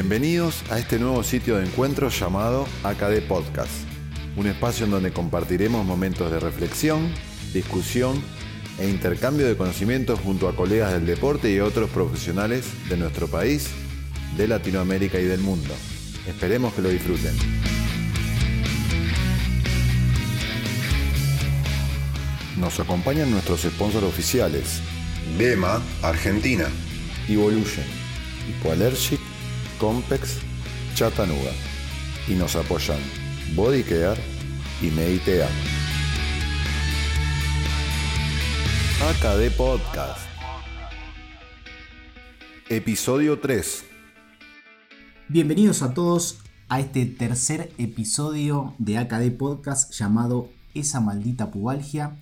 Bienvenidos a este nuevo sitio de encuentro llamado AKD Podcast, un espacio en donde compartiremos momentos de reflexión, discusión e intercambio de conocimientos junto a colegas del deporte y otros profesionales de nuestro país, de Latinoamérica y del mundo. Esperemos que lo disfruten. Nos acompañan nuestros sponsors oficiales. Gema, Argentina. Evolution, Hipoallergic, Compex, Chattanooga. Y nos apoyan Body Care y Meditea. AKD Podcast. Episodio 3. Bienvenidos a todos a este tercer episodio de AKD Podcast llamado Esa maldita pubalgia.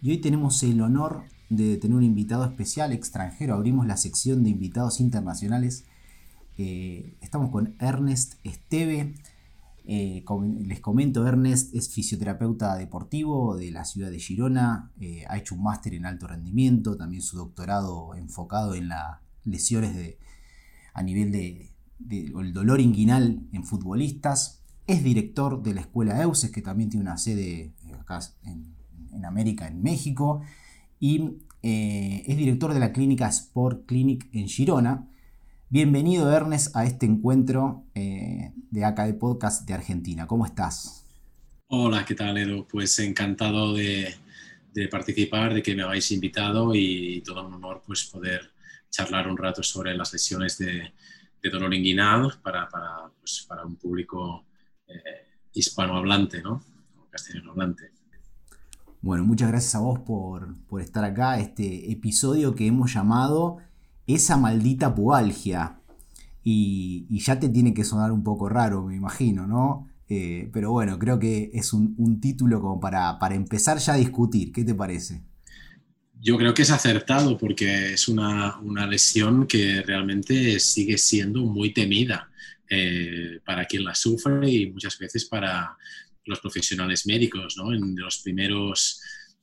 Y hoy tenemos el honor de tener un invitado especial extranjero. Abrimos la sección de invitados internacionales. Eh, estamos con Ernest Esteve. Eh, les comento, Ernest es fisioterapeuta deportivo de la ciudad de Girona. Eh, ha hecho un máster en alto rendimiento, también su doctorado enfocado en las lesiones de, a nivel de, dolor inguinal en futbolistas. Es director de la escuela EUSES, que también tiene una sede acá en, América, en México, y es director de la clínica Sport Clinic en Girona. Bienvenido, Ernest, a este encuentro eh, de AKD Podcast de Argentina. ¿Cómo estás? Hola, ¿qué tal, Edu? Pues encantado de, participar, de que me habéis invitado y todo un honor pues, poder charlar un rato sobre las lesiones de, dolor inguinal para, pues, para, un público eh, hispanohablante, ¿no? castellano hablante. Bueno, muchas gracias a vos por, estar acá, este episodio que hemos llamado Esa maldita pubalgia. Y, ya te tiene que sonar un poco raro, me imagino, ¿no? Eh, pero bueno, creo que es un, título como para, para, empezar ya a discutir. ¿Qué te parece? Yo creo que es acertado porque es una, lesión que realmente sigue siendo muy temida eh, para quien la sufre y muchas veces para, los profesionales médicos. ¿no? En los primeros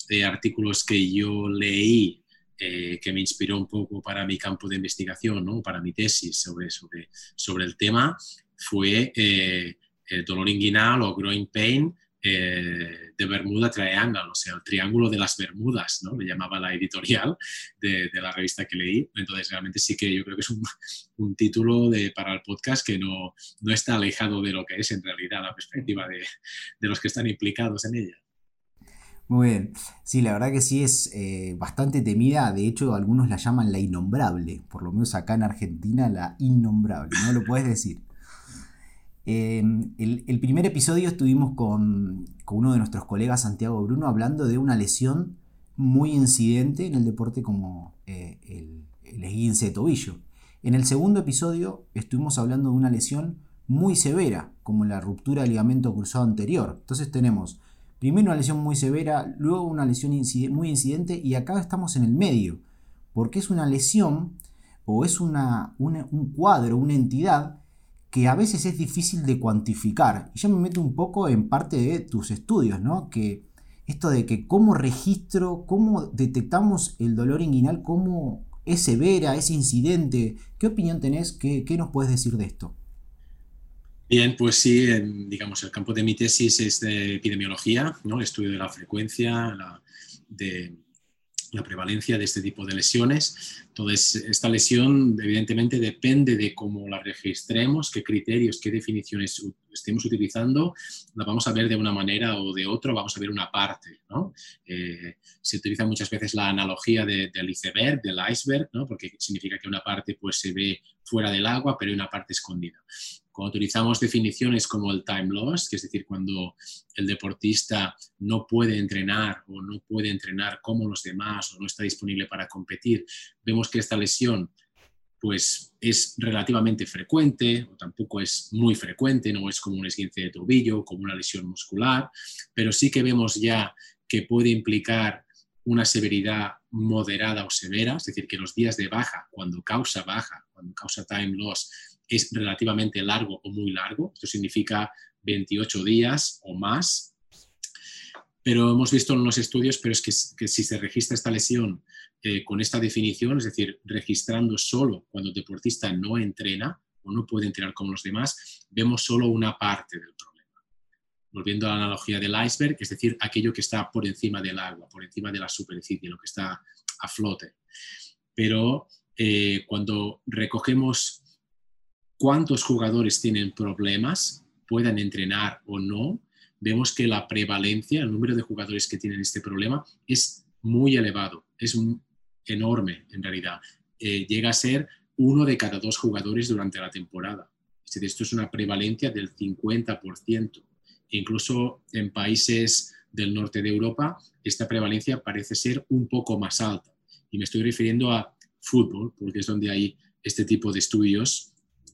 eh, artículos que yo leí, eh, que me inspiró un poco para mi campo de investigación, ¿no? para mi tesis sobre, sobre, sobre el tema, fue eh, el dolor inguinal o growing pain eh, de Bermuda Triangle, o sea, el triángulo de las Bermudas, ¿no? Le llamaba la editorial de, la revista que leí. Entonces, realmente sí que yo creo que es un, título de, para el podcast que no, no, está alejado de lo que es en realidad la perspectiva de, de los que están implicados en ella. Muy bien. Sí, la verdad que sí es eh, bastante temida. De hecho, algunos la llaman la innombrable. Por lo menos acá en Argentina, la innombrable. ¿No lo puedes decir? Em, el, primer episodio estuvimos con, uno de nuestros colegas, Santiago Bruno, hablando de una lesión muy incidente en el deporte como eh, el, el esguince de tobillo. En el segundo episodio estuvimos hablando de una lesión muy severa, como la ruptura del ligamento cruzado anterior. Entonces tenemos primero una lesión muy severa, luego una lesión muy incidente y acá estamos en el medio, porque es una lesión o es una, un cuadro, una entidad que a veces es difícil de cuantificar. Y yo me meto un poco en parte de tus estudios, ¿no? Que esto de que cómo registro, cómo detectamos el dolor inguinal, cómo es severa, es incidente. ¿Qué opinión tenés? ¿Qué, nos puedes decir de esto? Bien, pues sí, digamos, el campo de mi tesis es de epidemiología, ¿no? el estudio de la frecuencia, de la prevalencia de este tipo de lesiones. Entonces, esta lesión evidentemente depende de cómo la registremos, qué criterios, qué definiciones estemos utilizando, la vamos a ver de una manera o de otra, vamos a ver una parte. ¿no? Eh, se utiliza muchas veces la analogía del iceberg, del iceberg, ¿no? porque significa que una parte pues, se ve fuera del agua, pero hay una parte escondida. Cuando utilizamos definiciones como el time loss, que es decir, cuando el deportista no puede entrenar o no puede entrenar como los demás o no está disponible para competir, vemos que esta lesión pues es relativamente frecuente o tampoco es muy frecuente, no es como un esguince de tobillo, como una lesión muscular, pero sí que vemos ya que puede implicar una severidad moderada o severa, es decir, que los días de baja, cuando causa baja, cuando causa time loss, es relativamente largo o muy largo. Esto significa 28 días o más. Pero hemos visto en los estudios, pero es que, si se registra esta lesión eh, con esta definición, es decir, registrando solo cuando el deportista no entrena o no puede entrenar como los demás, vemos solo una parte del problema. Volviendo a la analogía del iceberg, es decir, aquello que está por encima del agua, por encima de la superficie, lo que está a flote. Pero eh, cuando recogemos cuántos jugadores tienen problemas, puedan entrenar o no, vemos que la prevalencia, el número de jugadores que tienen este problema es muy elevado, es enorme en realidad. Eh, llega a ser uno de cada dos jugadores durante la temporada. esto es una prevalencia del 50%. Incluso en países del norte de Europa, esta prevalencia parece ser un poco más alta. Y me estoy refiriendo a fútbol, porque es donde hay este tipo de estudios,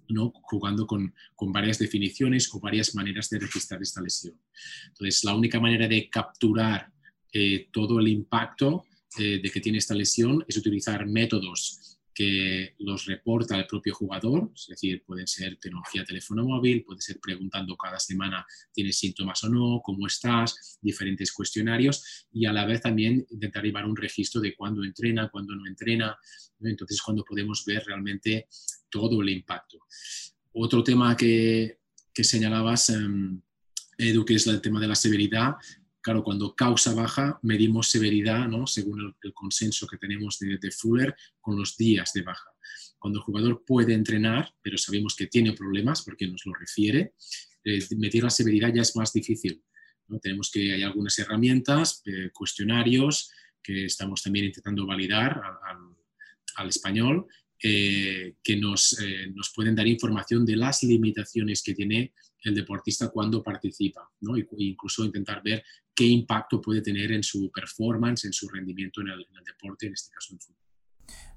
¿no? jugando con, varias definiciones o varias maneras de registrar esta lesión. Entonces, la única manera de capturar eh, todo el impacto eh, de que tiene esta lesión es utilizar métodos que los reporta el propio jugador, es decir, pueden ser tecnología teléfono móvil, puede ser preguntando cada semana tienes síntomas o no, cómo estás, diferentes cuestionarios y a la vez también intentar llevar un registro de cuándo entrena, cuándo no entrena, entonces cuando podemos ver realmente todo el impacto. Otro tema que, que señalabas, um, Edu, que es el tema de la severidad, Claro, cuando causa baja, medimos severidad, ¿no? según el, consenso que tenemos de, Fuller, con los días de baja. Cuando el jugador puede entrenar, pero sabemos que tiene problemas porque nos lo refiere, eh, medir la severidad ya es más difícil. ¿no? Tenemos que, hay algunas herramientas, eh, cuestionarios, que estamos también intentando validar al, español, eh, que nos, nos pueden dar información de las limitaciones que tiene el deportista cuando participa, ¿no? incluso intentar ver qué impacto puede tener en su performance, en su rendimiento en el, deporte, en este caso en fútbol.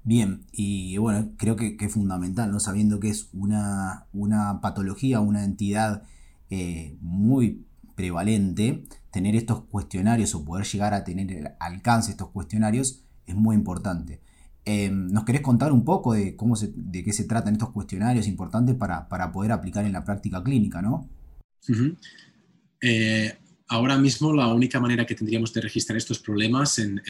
Bien, y bueno, creo que, es fundamental, ¿no? Sabiendo que es una, una patología, una entidad eh, muy prevalente, tener estos cuestionarios o poder llegar a tener el alcance de estos cuestionarios es muy importante. Em, ¿Nos querés contar un poco de, cómo de qué se tratan estos cuestionarios importantes para, poder aplicar en la práctica clínica, no? Eh, ahora mismo la única manera que tendríamos de registrar estos problemas en,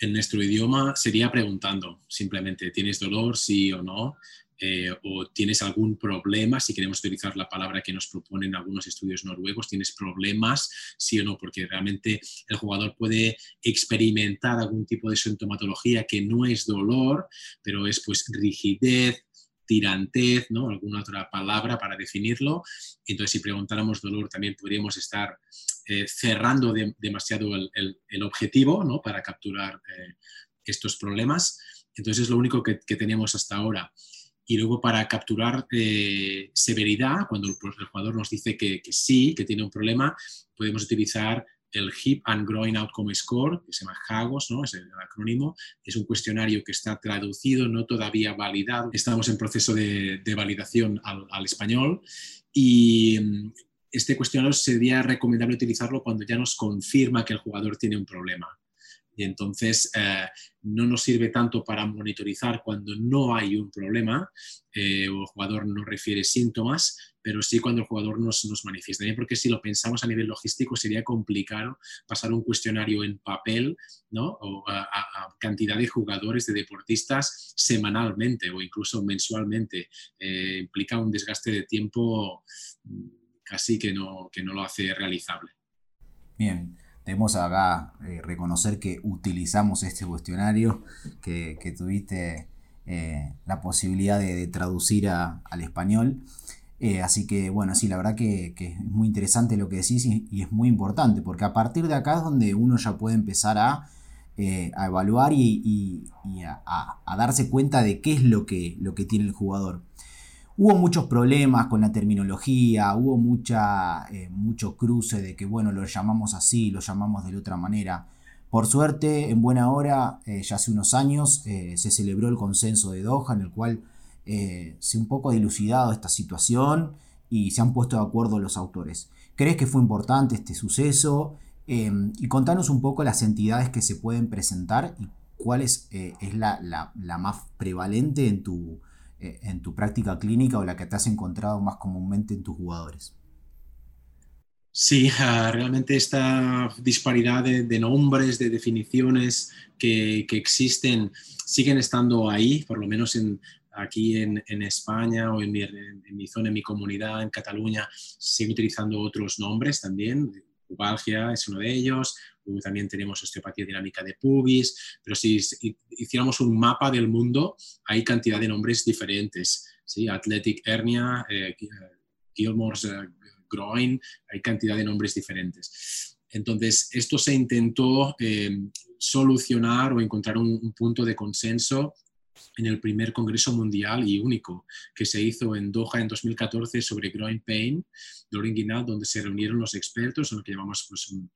nuestro idioma sería preguntando simplemente, ¿tienes dolor? Sí o no. Eh, o tienes algún problema, si queremos utilizar la palabra que nos proponen algunos estudios noruegos, tienes problemas, sí o no, porque realmente el jugador puede experimentar algún tipo de sintomatología que no es dolor, pero es pues rigidez, tirantez, ¿no? alguna otra palabra para definirlo. Entonces, si preguntáramos dolor, también podríamos estar eh, cerrando demasiado el, objetivo ¿no? para capturar eh, estos problemas. Entonces, es lo único que, que tenemos hasta ahora. Y luego para capturar eh, severidad, cuando el, jugador nos dice que, sí, que tiene un problema, podemos utilizar el Hip and Groin Outcome Score, que se llama HAGOS, ¿no? es el acrónimo. Es un cuestionario que está traducido, no todavía validado. Estamos en proceso de, validación al, al, español y mm, este cuestionario sería recomendable utilizarlo cuando ya nos confirma que el jugador tiene un problema. Y entonces eh, no nos sirve tanto para monitorizar cuando no hay un problema eh, o el jugador no refiere síntomas, pero sí cuando el jugador nos, nos manifiesta. Porque si lo pensamos a nivel logístico sería complicado pasar un cuestionario en papel ¿no? o a, cantidad de jugadores, de deportistas semanalmente o incluso mensualmente. Eh, implica un desgaste de tiempo mm, casi que no, que no lo hace realizable. Bien. Debemos acá eh, reconocer que utilizamos este cuestionario, que, tuviste eh, la posibilidad de, traducir al español. Eh, así que bueno, sí, la verdad que, es muy interesante lo que decís y, es muy importante, porque a partir de acá es donde uno ya puede empezar a, evaluar y, a, a, darse cuenta de qué es lo que, lo que tiene el jugador. Hubo muchos problemas con la terminología, hubo mucha, eh, mucho cruce de que, bueno, lo llamamos así, lo llamamos de otra manera. Por suerte, en buena hora, eh, ya hace unos años, eh, se celebró el consenso de Doha, en el cual se un poco dilucidado esta situación y se han puesto de acuerdo los autores. ¿Crees que fue importante este suceso? y contanos un poco las entidades que se pueden presentar y cuál es, es la, la más prevalente en tu, en tu práctica clínica o la que te has encontrado más comúnmente en tus jugadores? Sí, realmente esta disparidad de, nombres, de definiciones que, existen, siguen estando ahí, por lo menos en, aquí en, España o en mi, zona, en mi comunidad, en Cataluña, sigue utilizando otros nombres también. Pubalgia es uno de ellos, también tenemos osteopatía dinámica de pubis, pero si hiciéramos un mapa del mundo, hay cantidad de nombres diferentes. ¿sí? Athletic hernia, eh, Gilmore's eh, groin, hay cantidad de nombres diferentes. Entonces, esto se intentó eh, solucionar o encontrar un, punto de consenso en el primer Congreso Mundial y único que se hizo en Doha en 2014 sobre groin pain, dolor inguinal, donde se reunieron los expertos, en lo que llamamos pues, un,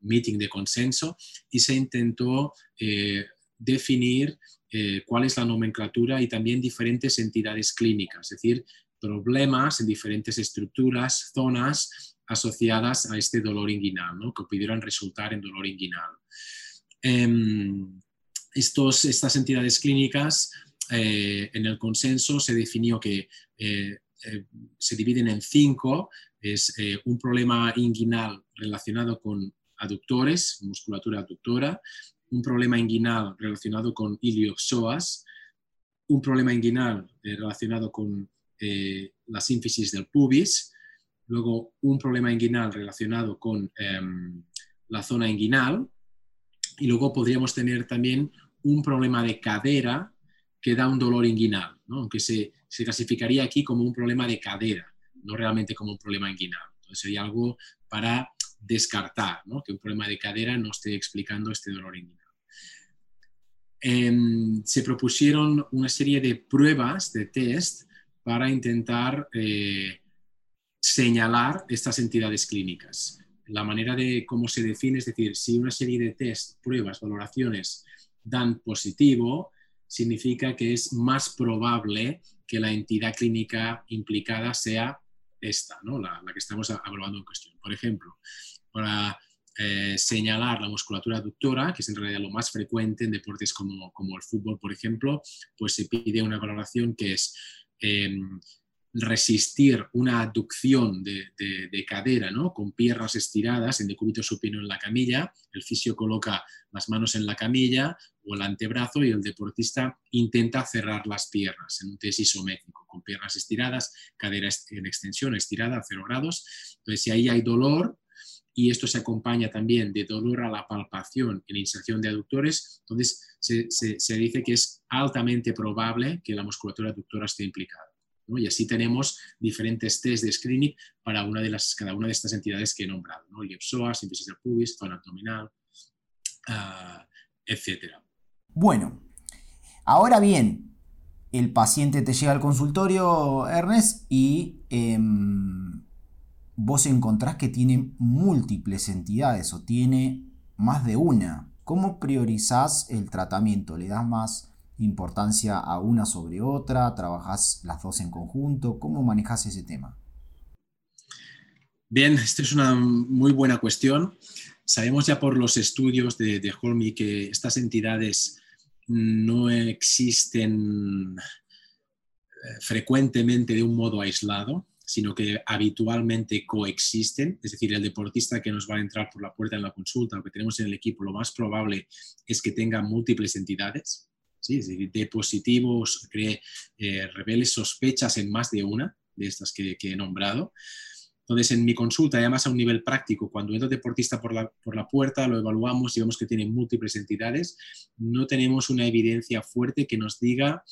meeting de consenso, y se intentó eh, definir eh, cuál es la nomenclatura y también diferentes entidades clínicas, es decir, problemas en diferentes estructuras, zonas asociadas a este dolor inguinal, ¿no? que pudieran resultar en dolor inguinal. Em, estos, estas entidades clínicas, eh, en el consenso se definió que se dividen en cinco. Es un problema inguinal relacionado con aductores, musculatura aductora, un problema inguinal relacionado con ilioxoas, un problema inguinal relacionado con la sínfisis del pubis, luego un problema inguinal relacionado con em, la zona inguinal, y luego podríamos tener también un problema de cadera que da un dolor inguinal, aunque se, clasificaría aquí como un problema de cadera, no realmente como un problema inguinal. Entonces sería algo para descartar, que un problema de cadera no esté explicando este dolor inguinal. Em, se propusieron una serie de pruebas, de test, para intentar eh, señalar estas entidades clínicas la manera de cómo se define, es decir, si una serie de test, pruebas, valoraciones dan positivo, significa que es más probable que la entidad clínica implicada sea esta, ¿no? la, que estamos evaluando en cuestión. Por ejemplo, para eh, señalar la musculatura aductora, que es en realidad lo más frecuente en deportes como, como el fútbol, por ejemplo, pues se pide una valoración que es em, resistir una aducción de, cadera ¿no? con piernas estiradas en decúbito supino en la camilla, el fisio coloca las manos en la camilla o el antebrazo y el deportista intenta cerrar las piernas en un test isométrico, con piernas estiradas, cadera en extensión estirada a 0 grados. Entonces, si ahí hay dolor, y esto se acompaña también de dolor a la palpación en inserción de aductores, entonces se, se dice que es altamente probable que la musculatura aductora esté implicada. Y así tenemos diferentes test de screening para una de las, cada una de estas entidades que he nombrado, ¿no? IEPSOA, síntesis pubis, zona abdominal, uh, etc. Bueno, ahora bien, el paciente te llega al consultorio, Ernest, y em, vos encontrás que tiene múltiples entidades o tiene más de una. ¿Cómo priorizás el tratamiento? ¿Le das más importancia a una sobre otra? ¿Trabajas las dos en conjunto? ¿Cómo manejas ese tema? Bien, esta es una muy buena cuestión. Sabemos ya por los estudios de, de Holmi que estas entidades no existen eh, frecuentemente de un modo aislado, sino que habitualmente coexisten. Es decir, el deportista que nos va a entrar por la puerta en la consulta, lo que tenemos en el equipo, lo más probable es que tenga múltiples entidades. ¿Sí? decir, de positivos, cree, eh, revele sospechas en más de una de estas que, he nombrado. Entonces, en mi consulta, además a un nivel práctico, cuando entra deportista por la, por la puerta, lo evaluamos y vemos que tiene múltiples entidades, no tenemos una evidencia fuerte que nos diga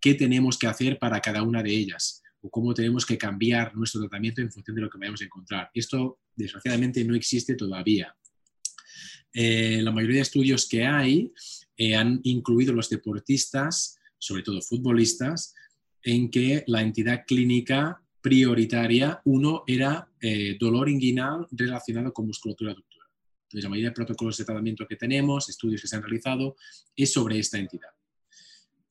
qué tenemos que hacer para cada una de ellas o cómo tenemos que cambiar nuestro tratamiento en función de lo que vayamos a encontrar. Esto, desgraciadamente, no existe todavía. Eh, la mayoría de estudios que hay eh, han incluido los deportistas, sobre todo futbolistas, en que la entidad clínica prioritaria, uno era eh, dolor inguinal relacionado con musculatura aductora. Entonces, la mayoría de protocolos de tratamiento que tenemos, estudios que se han realizado, es sobre esta entidad.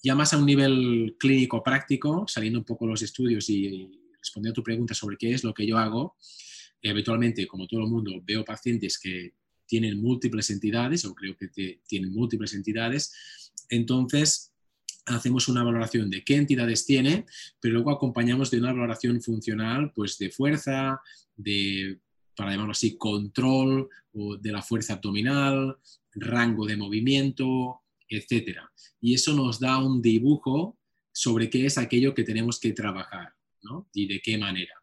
Ya más a un nivel clínico práctico, saliendo un poco los estudios y, respondiendo a tu pregunta sobre qué es lo que yo hago, habitualmente, como todo el mundo, veo pacientes que tienen múltiples entidades, o creo que tienen múltiples entidades, entonces hacemos una valoración de qué entidades tiene, pero luego acompañamos de una valoración funcional, pues de fuerza, de, para llamarlo así, control o de la fuerza abdominal, rango de movimiento, etc. Y eso nos da un dibujo sobre qué es aquello que tenemos que trabajar ¿no? y de qué manera.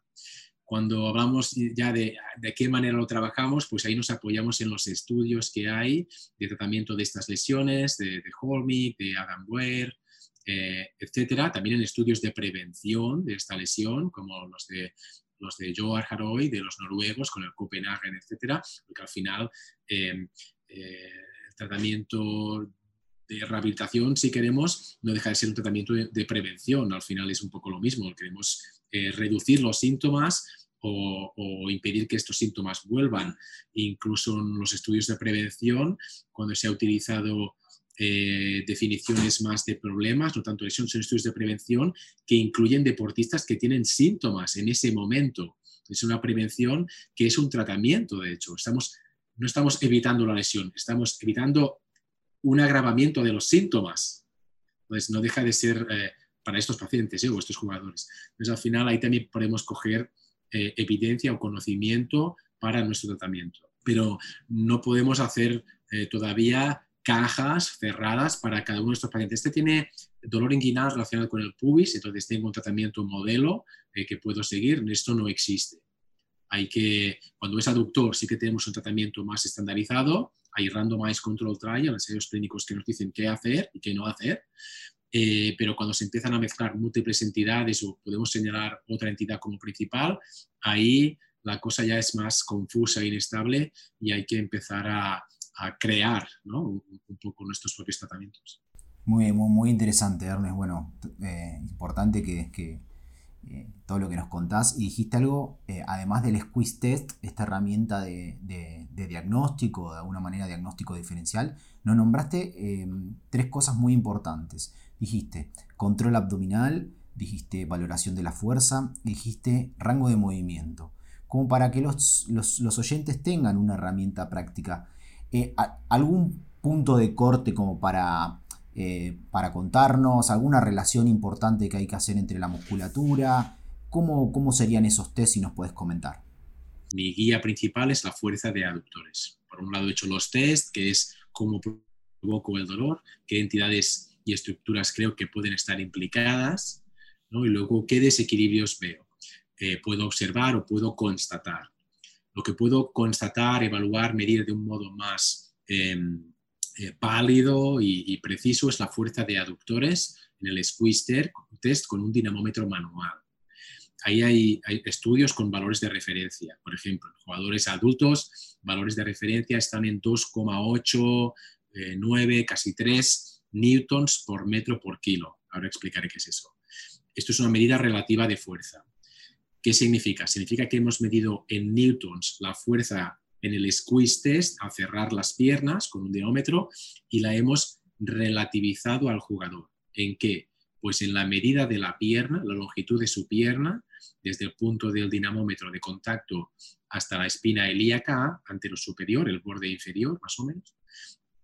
Cuando hablamos ya de, de qué manera lo trabajamos, pues ahí nos apoyamos en los estudios que hay de tratamiento de estas lesiones, de, de Holmig, de Adam Ware, eh, etcétera. También en estudios de prevención de esta lesión, como los de los de Joar Haroy, de los noruegos, con el Copenhagen, etcétera, porque al final eh, eh, el tratamiento de rehabilitación, si queremos, no deja de ser un tratamiento de, prevención. Al final es un poco lo mismo. Queremos eh, reducir los síntomas o, impedir que estos síntomas vuelvan. Incluso en los estudios de prevención, cuando se ha utilizado eh, definiciones más de problemas, no tanto lesiones, son estudios de prevención que incluyen deportistas que tienen síntomas en ese momento. Es una prevención que es un tratamiento, de hecho. Estamos, no estamos evitando la lesión, estamos evitando un agravamiento de los síntomas. Entonces, no deja de ser eh, para estos pacientes ¿eh? o estos jugadores. Entonces, al final ahí también podemos coger eh, evidencia o conocimiento para nuestro tratamiento. Pero no podemos hacer todavía cajas cerradas para cada uno de estos pacientes. Este tiene dolor inguinal relacionado con el pubis, entonces tengo un tratamiento modelo que puedo seguir. Esto no existe. Hay que, cuando es aductor, sí que tenemos un tratamiento más estandarizado hay randomized control trial, ensayos clínicos que nos dicen qué hacer y qué no hacer, eh, pero cuando se empiezan a mezclar múltiples entidades o podemos señalar otra entidad como principal, ahí la cosa ya es más confusa e inestable y hay que empezar a, crear un, poco nuestros propios tratamientos. Muy, muy, muy interesante, Ernest. Bueno, eh, importante que, que eh, todo lo que nos contás. Y dijiste algo, eh, además del squeeze test, esta herramienta de, diagnóstico, de alguna manera diagnóstico diferencial, nos nombraste eh, tres cosas muy importantes. Dijiste control abdominal, dijiste valoración de la fuerza, dijiste rango de movimiento. Como para que los, los oyentes tengan una herramienta práctica. ¿Algún punto de corte como para eh, para contarnos alguna relación importante que hay que hacer entre la musculatura. ¿Cómo, cómo serían esos test si nos puedes comentar? Mi guía principal es la fuerza de aductores. Por un lado he hecho los test, que es cómo provoco el dolor, qué entidades y estructuras creo que pueden estar implicadas, y luego qué desequilibrios veo. Eh, puedo observar o puedo constatar. Lo que puedo constatar, evaluar, medir de un modo más em, eh, pálido y, preciso es la fuerza de aductores en el squeeze test con un dinamómetro manual. Ahí hay, estudios con valores de referencia. Por ejemplo, jugadores adultos, valores de referencia están en 2,8, 9, eh, casi 3 newtons por metro por kilo. Ahora explicaré qué es eso. Esto es una medida relativa de fuerza. ¿Qué significa? Significa que hemos medido en newtons la fuerza en el squeeze test a cerrar las piernas con un dinómetro y la hemos relativizado al jugador. ¿En qué? Pues en la medida de la pierna, la longitud de su pierna, desde el punto del dinamómetro de contacto hasta la espina ilíaca, lo superior, el borde inferior, más o menos,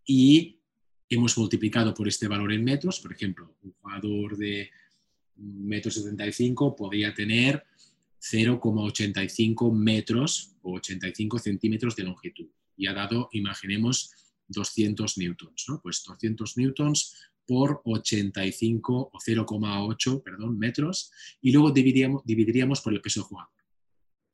y hemos multiplicado por este valor en metros. Por ejemplo, un jugador de metro 75 podría tener 0,85 metros o 85 centímetros de longitud y ha dado, imaginemos, 200 newtons, ¿no? Pues 200 newtons por 85 o 0,8 perdón, metros y luego dividiríamos, dividiríamos por el peso del jugador.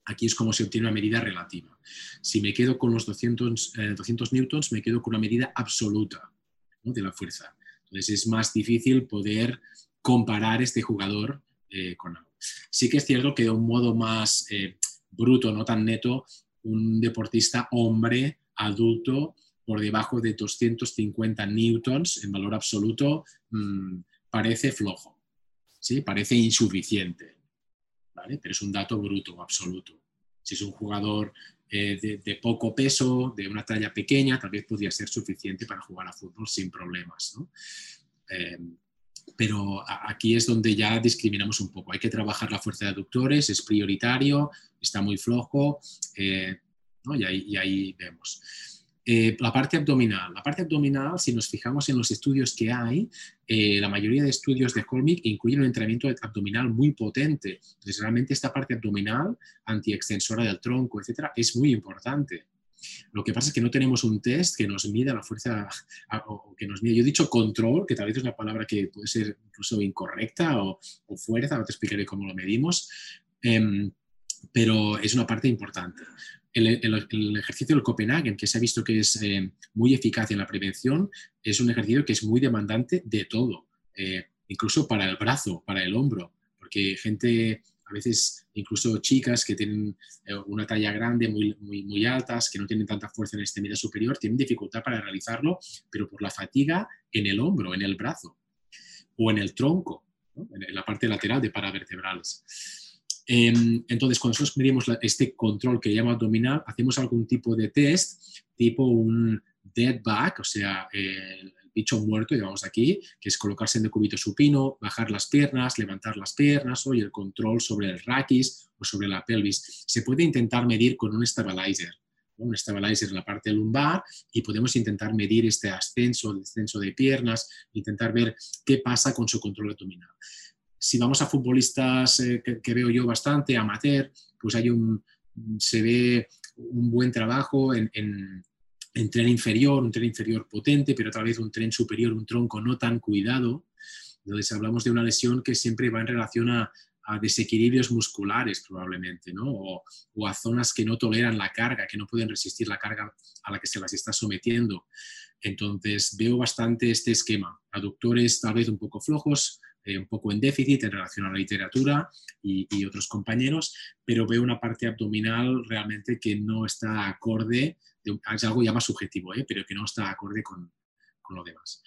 Aquí es como se obtiene una medida relativa. Si me quedo con los 200, 200 eh, newtons, me quedo con una medida absoluta de la fuerza. Entonces es más difícil poder comparar este jugador eh, con algo. Sí que es cierto que de un modo más eh, bruto, no tan neto, un deportista hombre, adulto, por debajo de 250 newtons en valor absoluto, mm, parece flojo, ¿sí? parece insuficiente, pero es un dato bruto absoluto. Si es un jugador eh, de, poco peso, de una talla pequeña, tal vez podría ser suficiente para jugar a fútbol sin problemas. ¿no? Pero aquí es donde ya discriminamos un poco. Hay que trabajar la fuerza de aductores, es prioritario, está muy flojo, eh, y, ahí, vemos. Eh, la parte abdominal. La parte abdominal, si nos fijamos en los estudios que hay, eh, la mayoría de estudios de Holmick incluyen un entrenamiento abdominal muy potente. Entonces, realmente esta parte abdominal, antiextensora del tronco, etcétera, es muy importante. Lo que pasa es que no tenemos un test que nos mida la fuerza, o que nos mide. Yo he dicho control, que tal vez es una palabra que puede ser incluso incorrecta, o, fuerza, ahora te explicaré cómo lo medimos, em, pero es una parte importante. El, ejercicio del Copenhagen, que se ha visto que es eh, muy eficaz en la prevención, es un ejercicio que es muy demandante de todo, eh, incluso para el brazo, para el hombro, porque gente a veces incluso chicas que tienen eh, una talla grande, muy, muy, muy altas, que no tienen tanta fuerza en este medio superior, tienen dificultad para realizarlo, pero por la fatiga en el hombro, en el brazo o en el tronco, en la parte lateral de paravertebrales. Em, entonces, cuando nosotros medimos este control que llama abdominal, hacemos algún tipo de test, tipo un dead back, o sea, el, bicho muerto, digamos aquí, que es colocarse en decúbito supino, bajar las piernas, levantar las piernas o el control sobre el raquis o sobre la pelvis. Se puede intentar medir con un stabilizer, un stabilizer en la parte lumbar y podemos intentar medir este ascenso, descenso de piernas, intentar ver qué pasa con su control abdominal. Si vamos a futbolistas eh, que, veo yo bastante, amateur, pues hay un, se ve un buen trabajo en tren inferior, un tren inferior potente, pero tal vez un tren superior, un tronco no tan cuidado. Entonces hablamos de una lesión que siempre va en relación a, desequilibrios musculares probablemente, ¿no? O, a zonas que no toleran la carga, que no pueden resistir la carga a la que se las está sometiendo. Entonces veo bastante este esquema. Aductores tal vez un poco flojos, eh, un poco en déficit en relación a la literatura y, otros compañeros, pero veo una parte abdominal realmente que no está acorde es algo ya más subjetivo, ¿eh? pero que no está acorde con, con lo demás.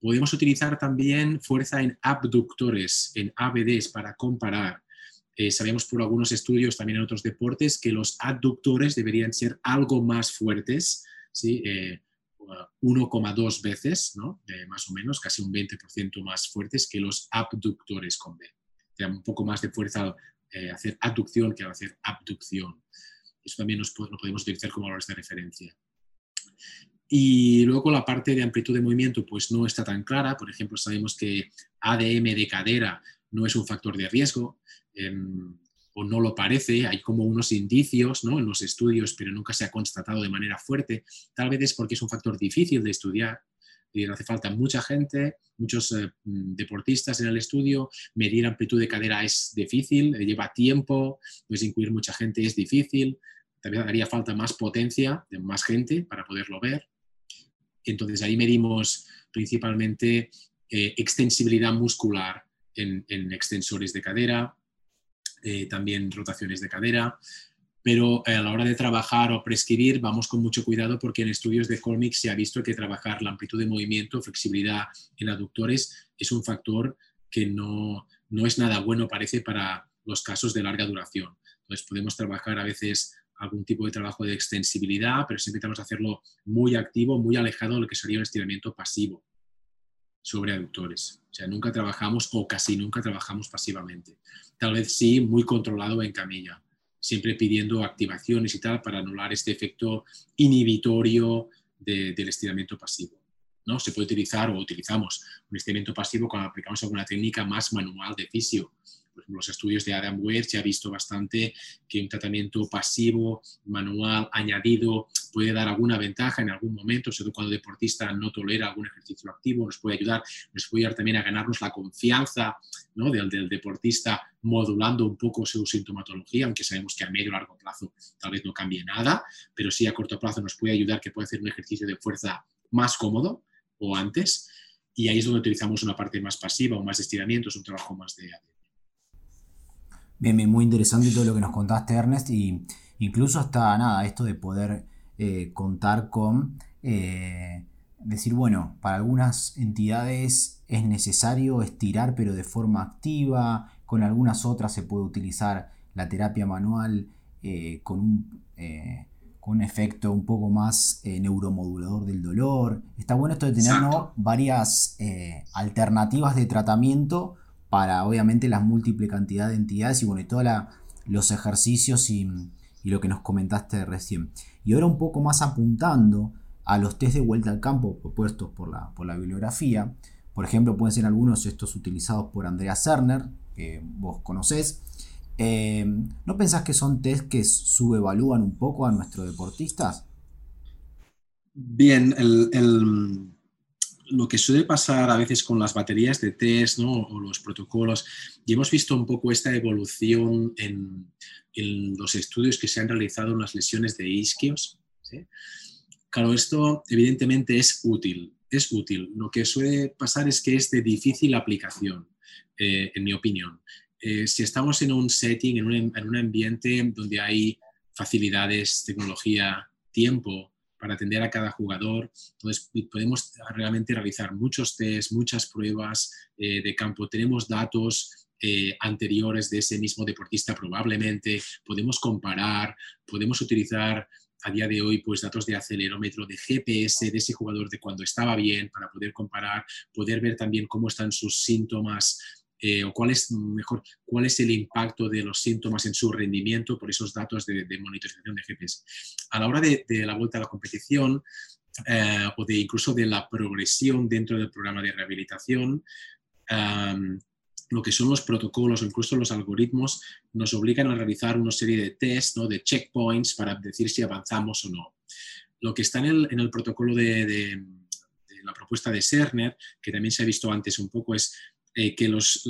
Podemos utilizar también fuerza en abductores, en ABDs, para comparar. Eh, sabemos por algunos estudios, también en otros deportes, que los adductores deberían ser algo más fuertes, ¿sí? 1,2 eh, veces, ¿no? más o menos, casi un 20% más fuertes que los abductores con B. un poco más de fuerza hacer abducción que hacer abducción. Eso también nos, lo podemos utilizar como valores de referencia. Y luego la parte de amplitud de movimiento pues no está tan clara. Por ejemplo, sabemos que ADM de cadera no es un factor de riesgo em, o no lo parece. Hay como unos indicios ¿no? en los estudios, pero nunca se ha constatado de manera fuerte. Tal vez es porque es un factor difícil de estudiar. Hace falta mucha gente, muchos eh, deportistas en el estudio. Medir amplitud de cadera es difícil, lleva tiempo, pues incluir mucha gente es difícil también haría falta más potencia de más gente para poderlo ver. Entonces ahí medimos principalmente eh, extensibilidad muscular en, extensores de cadera, eh, también rotaciones de cadera, pero a la hora de trabajar o prescribir vamos con mucho cuidado porque en estudios de Colmic se ha visto que trabajar la amplitud de movimiento, flexibilidad en aductores es un factor que no, no es nada bueno parece para los casos de larga duración. Entonces podemos trabajar a veces algún tipo de trabajo de extensibilidad, pero siempre intentamos hacerlo muy activo, muy alejado de lo que sería un estiramiento pasivo sobre aductores. O sea, nunca trabajamos o casi nunca trabajamos pasivamente. Tal vez sí, muy controlado en camilla, siempre pidiendo activaciones y tal para anular este efecto inhibitorio del estiramiento pasivo. ¿no? Se puede utilizar o utilizamos un estiramiento pasivo cuando aplicamos alguna técnica más manual de fisio, por ejemplo, los estudios de Adam Weir se ha visto bastante que un tratamiento pasivo, manual, añadido, puede dar alguna ventaja en algún momento, sobre todo cuando el deportista no tolera algún ejercicio activo, nos puede ayudar, nos puede ayudar también a ganarnos la confianza del, deportista modulando un poco su sintomatología, aunque sabemos que a medio o largo plazo tal vez no cambie nada, pero sí a corto plazo nos puede ayudar que puede hacer un ejercicio de fuerza más cómodo o antes, y ahí es donde utilizamos una parte más pasiva o más de estiramiento, es un trabajo más de Bien, muy interesante todo lo que nos contaste, Ernest, y incluso hasta nada, esto de poder eh, contar con, eh, decir, bueno, para algunas entidades es necesario estirar, pero de forma activa, con algunas otras se puede utilizar la terapia manual eh, con, un, con un efecto un poco más neuromodulador del dolor. Está bueno esto de tener varias alternativas de tratamiento para obviamente la múltiple cantidad de entidades y bueno, y todos los ejercicios y, lo que nos comentaste recién. Y ahora un poco más apuntando a los test de vuelta al campo propuestos por la, por la bibliografía. Por ejemplo, pueden ser algunos estos utilizados por Andrea Cerner, que vos conocés. Eh, ¿No pensás que son test que subevalúan un poco a nuestros deportistas? Bien, lo que suele pasar a veces con las baterías de test o los protocolos, y hemos visto un poco esta evolución en, los estudios que se han realizado en las lesiones de isquios. Claro, esto evidentemente es útil, es útil. Lo que suele pasar es que es de difícil aplicación, eh, en mi opinión. Eh, si estamos en un setting, en un, en un ambiente donde hay facilidades, tecnología, tiempo, para atender a cada jugador. Entonces, podemos realmente realizar muchos test, muchas pruebas eh, de campo. Tenemos datos eh, anteriores de ese mismo deportista probablemente. Podemos comparar, podemos utilizar a día de hoy pues datos de acelerómetro, de GPS de ese jugador de cuando estaba bien para poder comparar, poder ver también cómo están sus síntomas eh, o cuál es mejor, cuál es el impacto de los síntomas en su rendimiento por esos datos de, monitorización de GPS. A la hora de, la vuelta a la competición eh, o de incluso de la progresión dentro del programa de rehabilitación, lo que son los protocolos o incluso los algoritmos nos obligan a realizar una serie de tests, ¿no? de checkpoints para decir si avanzamos o no. Lo que está en el, en el protocolo de, de la propuesta de Cerner, que también se ha visto antes un poco, es eh, que los,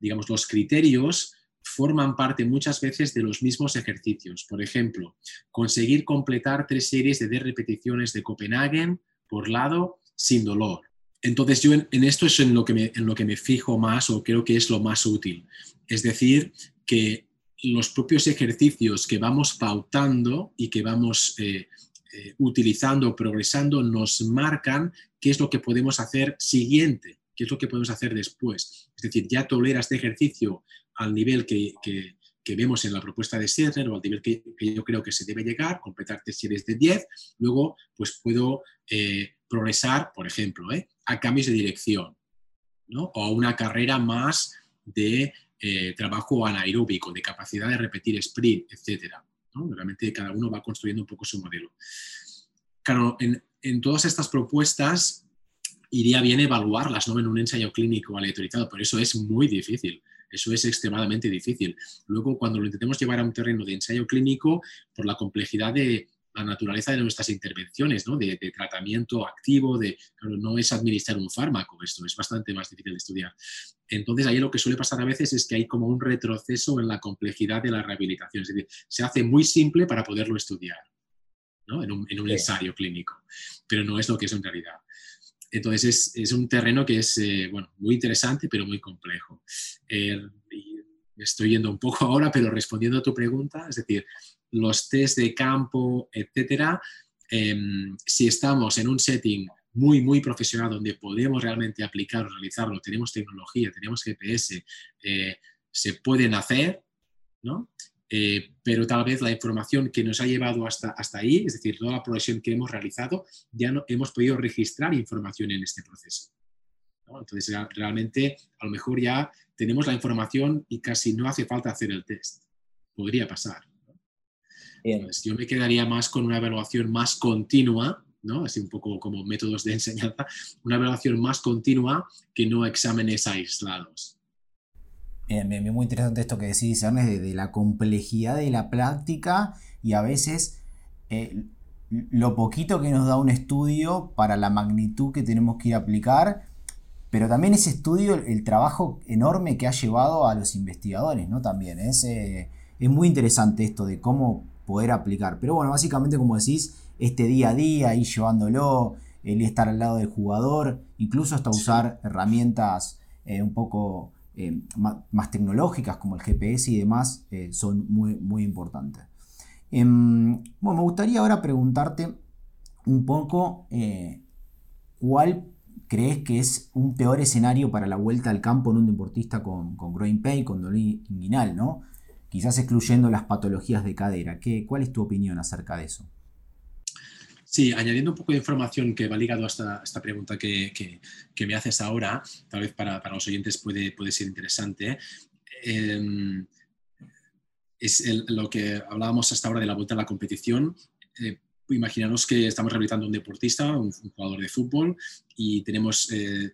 digamos, los criterios forman parte muchas veces de los mismos ejercicios. Por ejemplo, conseguir completar tres series de 10 repeticiones de Copenhagen por lado sin dolor. Entonces yo en, esto es en lo, que me, en lo que me fijo más o creo que es lo más útil. Es decir, que los propios ejercicios que vamos pautando y que vamos eh, eh, utilizando, progresando, nos marcan qué es lo que podemos hacer siguiente qué es lo que podemos hacer después. Es decir, ya tolera este ejercicio al nivel que, vemos en la propuesta de Serner o al nivel que, yo creo que se debe llegar, completar tres series de 10, luego pues puedo eh, progresar, por ejemplo, ¿eh? a cambios de dirección ¿no? o a una carrera más de eh, trabajo anaeróbico, de capacidad de repetir sprint, etc. Realmente cada uno va construyendo un poco su modelo. Claro, en, en todas estas propuestas iría bien evaluarlas ¿no? en un ensayo clínico aleatorizado, pero eso es muy difícil. Eso es extremadamente difícil. Luego, cuando lo intentemos llevar a un terreno de ensayo clínico, por la complejidad de la naturaleza de nuestras intervenciones, ¿no? de, tratamiento activo, de, no es administrar un fármaco, esto es bastante más difícil de estudiar. Entonces, ahí lo que suele pasar a veces es que hay como un retroceso en la complejidad de la rehabilitación. Es decir, se hace muy simple para poderlo estudiar ¿no? en un, en un ensayo clínico, pero no es lo que es en realidad. Entonces es, un terreno que es eh, bueno, muy interesante, pero muy complejo. Eh, estoy yendo un poco ahora, pero respondiendo a tu pregunta, es decir, los test de campo, etcétera, em, si estamos en un setting muy, muy profesional donde podemos realmente aplicar o realizarlo, tenemos tecnología, tenemos GPS, eh, se pueden hacer, ¿no? Eh, pero tal vez la información que nos ha llevado hasta, hasta ahí, es decir, toda la progresión que hemos realizado, ya no hemos podido registrar información en este proceso. Entonces, realmente, a lo mejor ya tenemos la información y casi no hace falta hacer el test. Podría pasar. yo me quedaría más con una evaluación más continua, ¿no? así un poco como métodos de enseñanza, una evaluación más continua que no exámenes aislados. Bien, bien, muy interesante esto que decís, Ernest, de, de, la complejidad de la práctica y a veces eh, lo poquito que nos da un estudio para la magnitud que tenemos que ir a aplicar, pero también ese estudio, el, trabajo enorme que ha llevado a los investigadores, ¿no? También es, eh, es muy interesante esto de cómo poder aplicar. Pero bueno, básicamente como decís, este día a día, ir llevándolo, el estar al lado del jugador, incluso hasta usar herramientas eh, un poco eh, más, tecnológicas como el GPS y demás eh, son muy, muy importantes. Em, bueno, me gustaría ahora preguntarte un poco eh, cuál crees que es un peor escenario para la vuelta al campo en un deportista con, con growing pain, con dolor inguinal, ¿no? Quizás excluyendo las patologías de cadera. ¿Qué, ¿Cuál es tu opinión acerca de eso? Sí, añadiendo un poco de información que va ligado a esta, pregunta que, me haces ahora, tal vez para, los oyentes puede, ser interesante. Em, es lo que hablábamos hasta ahora de la vuelta a la competición. Eh, imaginaros que estamos rehabilitando un deportista, un, jugador de fútbol, y tenemos eh,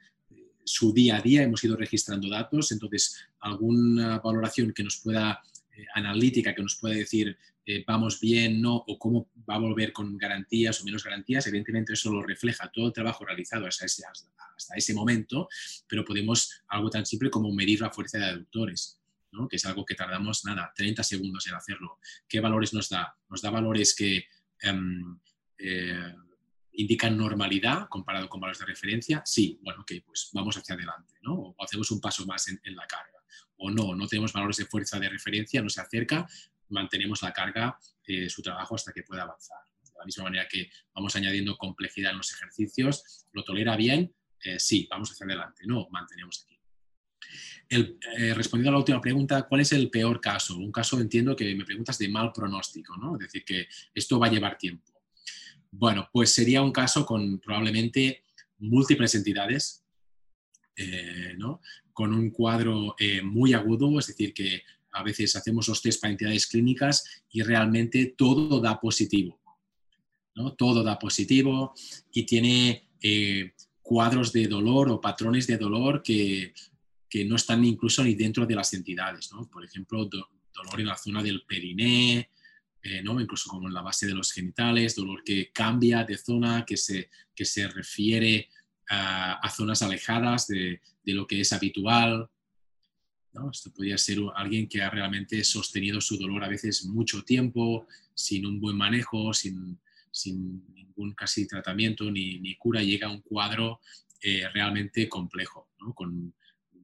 su día a día, hemos ido registrando datos, entonces alguna valoración que nos pueda analítica que nos puede decir vamos bien, no, o cómo va a volver con garantías o menos garantías, evidentemente eso lo refleja todo el trabajo realizado hasta ese, hasta ese momento, pero podemos algo tan simple como medir la fuerza de aductores. ¿no? que es algo que tardamos nada, 30 segundos en hacerlo. ¿Qué valores nos da? Nos da valores que em, eh, indican normalidad comparado con valores de referencia. Sí, bueno, ok, pues vamos hacia adelante, ¿no? O hacemos un paso más en, en la carga. O no, no tenemos valores de fuerza de referencia, no se acerca, mantenemos la carga, de su trabajo hasta que pueda avanzar. De la misma manera que vamos añadiendo complejidad en los ejercicios, ¿lo tolera bien? Eh, sí, vamos hacia adelante, no, mantenemos aquí. Eh, respondiendo a la última pregunta, ¿cuál es el peor caso? Un caso, entiendo que me preguntas de mal pronóstico, ¿no? Es decir, que esto va a llevar tiempo. Bueno, pues sería un caso con probablemente múltiples entidades, eh, ¿no? con un cuadro muy agudo, es decir, que a veces hacemos los test para entidades clínicas y realmente todo da positivo. ¿no? Todo da positivo y tiene eh, cuadros de dolor o patrones de dolor que, no están incluso ni dentro de las entidades. Por ejemplo, dolor en la zona del periné, eh, ¿no? incluso como en la base de los genitales, dolor que cambia de zona, que se, que se refiere a, zonas alejadas de, de, lo que es habitual. Esto podría ser alguien que ha realmente sostenido su dolor a veces mucho tiempo, sin un buen manejo, sin, ningún casi tratamiento ni, cura, llega a un cuadro eh, realmente complejo, con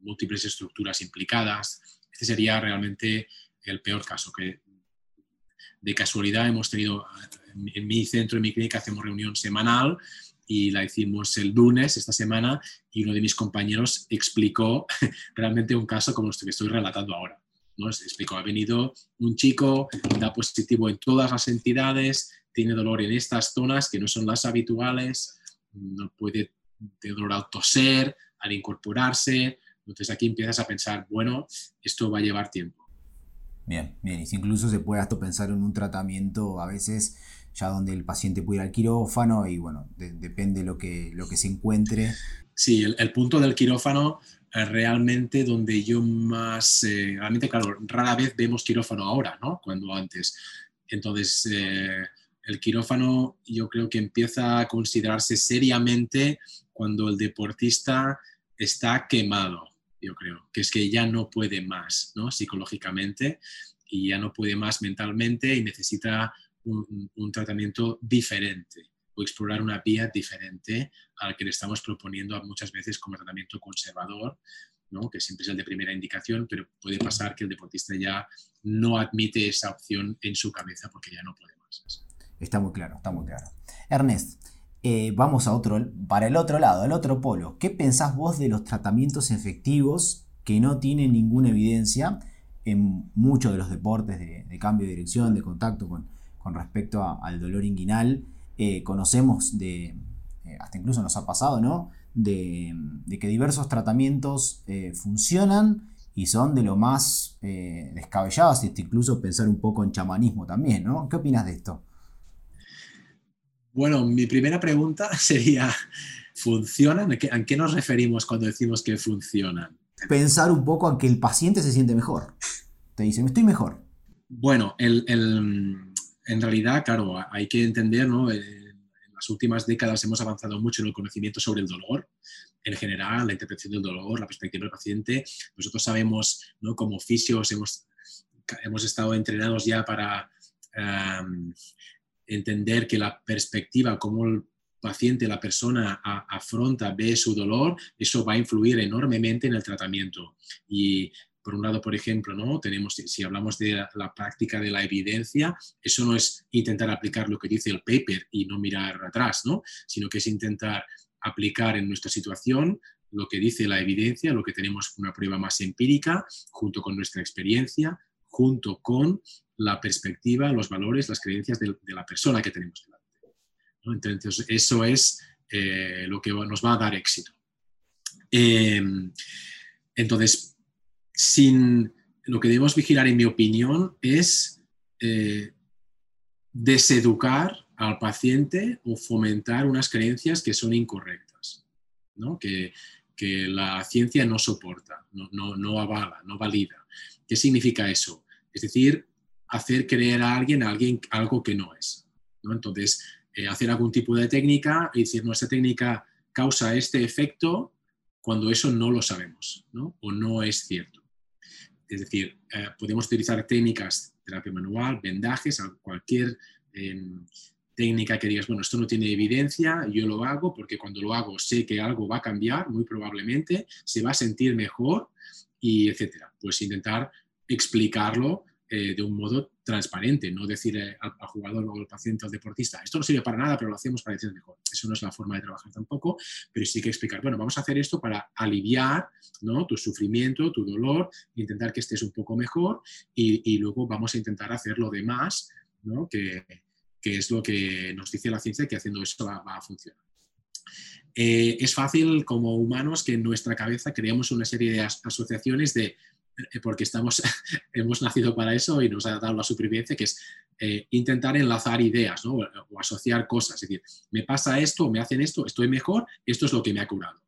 múltiples estructuras implicadas. Este sería realmente el peor caso, que de casualidad hemos tenido en mi centro, en mi clínica, hacemos reunión semanal y la hicimos el lunes esta semana y uno de mis compañeros explicó realmente un caso como este que estoy relatando ahora. ¿no? explicó, ha venido un chico, da positivo en todas las entidades, tiene dolor en estas zonas que no son las habituales, no puede tener dolor al toser, al incorporarse. Entonces aquí empiezas a pensar, bueno, esto va a llevar tiempo. Bien, bien, incluso se puede hasta pensar en un tratamiento a veces ya donde el paciente puede ir al quirófano y bueno, depende lo que, lo que se encuentre. Sí, el, punto del quirófano es realmente donde yo más, eh, realmente claro, rara vez vemos quirófano ahora, ¿no? Cuando antes. Entonces, eh, el quirófano yo creo que empieza a considerarse seriamente cuando el deportista está quemado, yo creo, que es que ya no puede más, ¿no? Psicológicamente y ya no puede más mentalmente y necesita un, tratamiento diferente o explorar una vía diferente al que le estamos proponiendo muchas veces como tratamiento conservador, ¿no? que siempre es el de primera indicación, pero puede pasar que el deportista ya no admite esa opción en su cabeza porque ya no puede más. Está muy claro, está muy claro. Ernest, eh, vamos a otro, para el otro lado, el otro polo. ¿Qué pensás vos de los tratamientos efectivos que no tienen ninguna evidencia en muchos de los deportes de cambio de dirección, de contacto con, con respecto al dolor inguinal. Eh, conocemos de, eh, hasta incluso nos ha pasado, ¿no? De, que diversos tratamientos eh, funcionan y son de lo más descabellados, incluso pensar un poco en chamanismo también, ¿no? ¿Qué opinas de esto? Bueno, mi primera pregunta sería, ¿funcionan? ¿A qué nos referimos cuando decimos que funcionan? Pensar un poco a que el paciente se siente mejor. Te dice, me estoy mejor. Bueno, el, en realidad, claro, hay que entender, ¿no? En las últimas décadas hemos avanzado mucho en el conocimiento sobre el dolor, en general, la interpretación del dolor, la perspectiva del paciente. Nosotros sabemos, ¿no? como fisios, hemos, hemos estado entrenados ya para em, entender que la perspectiva, cómo el paciente, la persona afronta, ve su dolor, eso va a influir enormemente en el tratamiento. Y por un lado, por ejemplo, ¿no? Tenemos, si hablamos de la, práctica de la evidencia, eso no es intentar aplicar lo que dice el paper y no mirar atrás, ¿no? sino que es intentar aplicar en nuestra situación lo que dice la evidencia, lo que tenemos una prueba más empírica, junto con nuestra experiencia, junto con la perspectiva, los valores, las creencias de, la persona que tenemos delante. Entonces, eso es eh, lo que nos va a dar éxito. Em, entonces, sin lo que debemos vigilar, en mi opinión, es eh, deseducar al paciente o fomentar unas creencias que son incorrectas, que, la ciencia no soporta, no, avala, no valida. ¿Qué significa eso? Es decir, hacer creer a alguien, a alguien algo que no es. ¿no? Entonces, eh, hacer algún tipo de técnica y decir, no, esta técnica causa este efecto cuando eso no lo sabemos ¿no? o no es cierto. Es decir, eh, podemos utilizar técnicas, terapia manual, vendajes, cualquier em, técnica que digas, bueno, esto no tiene evidencia, yo lo hago porque cuando lo hago sé que algo va a cambiar, muy probablemente, se va a sentir mejor y etcétera. Pues intentar explicarlo eh, de un modo transparente, no decir eh, al, jugador o al paciente o al deportista, esto no sirve para nada, pero lo hacemos para decir mejor. Eso no es la forma de trabajar tampoco, pero sí que explicar, bueno, vamos a hacer esto para aliviar ¿no? tu sufrimiento, tu dolor, intentar que estés un poco mejor y, luego vamos a intentar hacer lo demás, ¿no? que, que, es lo que nos dice la ciencia, que haciendo esto va, a funcionar. Eh, es fácil como humanos que en nuestra cabeza creamos una serie de asociaciones de porque estamos, hemos nacido para eso y nos ha dado la supervivencia, que es eh, intentar enlazar ideas o, o, asociar cosas. Es decir, me pasa esto, me hacen esto, estoy mejor, esto es lo que me ha curado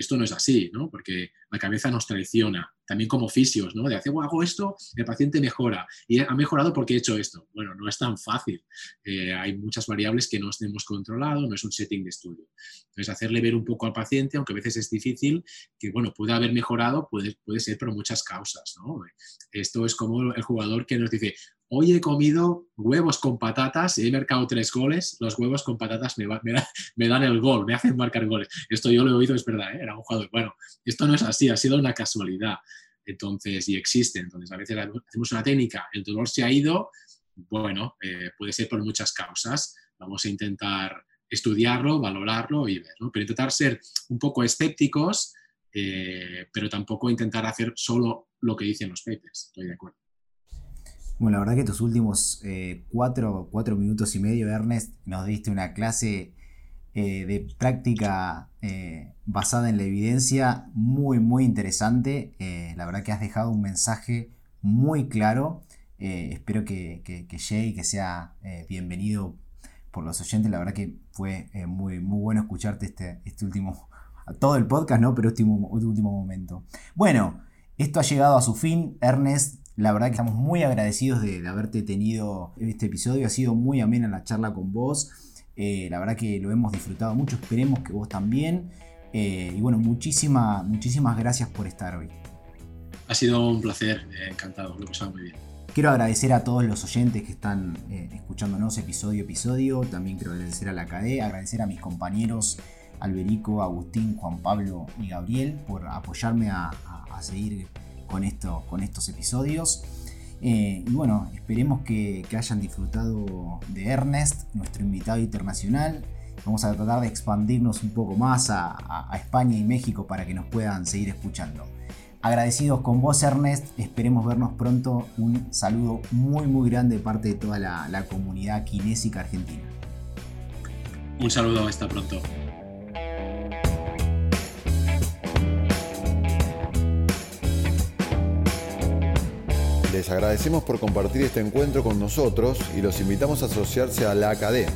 esto no es así, ¿no? Porque la cabeza nos traiciona, también como fisios, ¿no? De hacer, hago esto, el paciente mejora y ha mejorado porque he hecho esto. Bueno, no es tan fácil. Eh, hay muchas variables que no hemos controlado, no es un setting de estudio. Entonces, hacerle ver un poco al paciente, aunque a veces es difícil, que, bueno, puede haber mejorado, puede, puede ser por muchas causas, ¿no? Esto es como el jugador que nos dice, hoy he comido huevos con patatas y he marcado tres goles, los huevos con patatas me, dan el gol, me hacen marcar goles. Esto yo lo he oído, es verdad, ¿eh? era un jugador. Bueno, esto no es así, ha sido una casualidad. Entonces, y existe. Entonces, a veces hacemos una técnica, el dolor se ha ido, bueno, eh, puede ser por muchas causas. Vamos a intentar estudiarlo, valorarlo y ver. Pero intentar ser un poco escépticos, eh, pero tampoco intentar hacer solo lo que dicen los papers. Estoy de acuerdo. Bueno, la verdad que tus últimos eh, cuatro, minutos y medio, Ernest, nos diste una clase eh, de práctica eh, basada en la evidencia muy, muy interesante. la verdad que has dejado un mensaje muy claro. espero que, que, llegue y que sea bienvenido por los oyentes. La verdad que fue muy, muy bueno escucharte este, este último, todo el podcast, ¿no? Pero este último, último momento. Bueno, esto ha llegado a su fin. Ernest, la verdad que estamos muy agradecidos de, haberte tenido en este episodio. Ha sido muy amena la charla con vos. Eh, la verdad que lo hemos disfrutado mucho. Esperemos que vos también. Eh, y bueno, muchísimas, muchísimas gracias por estar hoy. Ha sido un placer, eh, encantado, lo he pasado muy bien. Quiero agradecer a todos los oyentes que están escuchándonos episodio a episodio. También quiero agradecer a la CADE, agradecer a mis compañeros Alberico, Agustín, Juan Pablo y Gabriel por apoyarme a, a seguir con, esto, con estos episodios. Eh, y bueno, esperemos que, hayan disfrutado de Ernest, nuestro invitado internacional. Vamos a tratar de expandirnos un poco más a, España y México para que nos puedan seguir escuchando. Agradecidos con vos, Ernest. Esperemos vernos pronto. Un saludo muy, muy grande de parte de toda la, la comunidad kinésica argentina. Un saludo, hasta pronto. Les agradecemos por compartir este encuentro con nosotros y los invitamos a asociarse a la AKD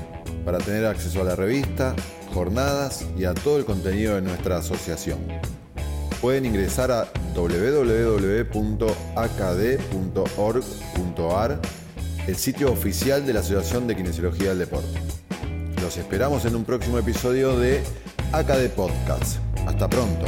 para tener acceso a la revista, jornadas y a todo el contenido de nuestra asociación. Pueden ingresar a www.akd.org.ar, el sitio oficial de la Asociación de Kinesiología del Deporte. Los esperamos en un próximo episodio de AKD Podcast. Hasta pronto.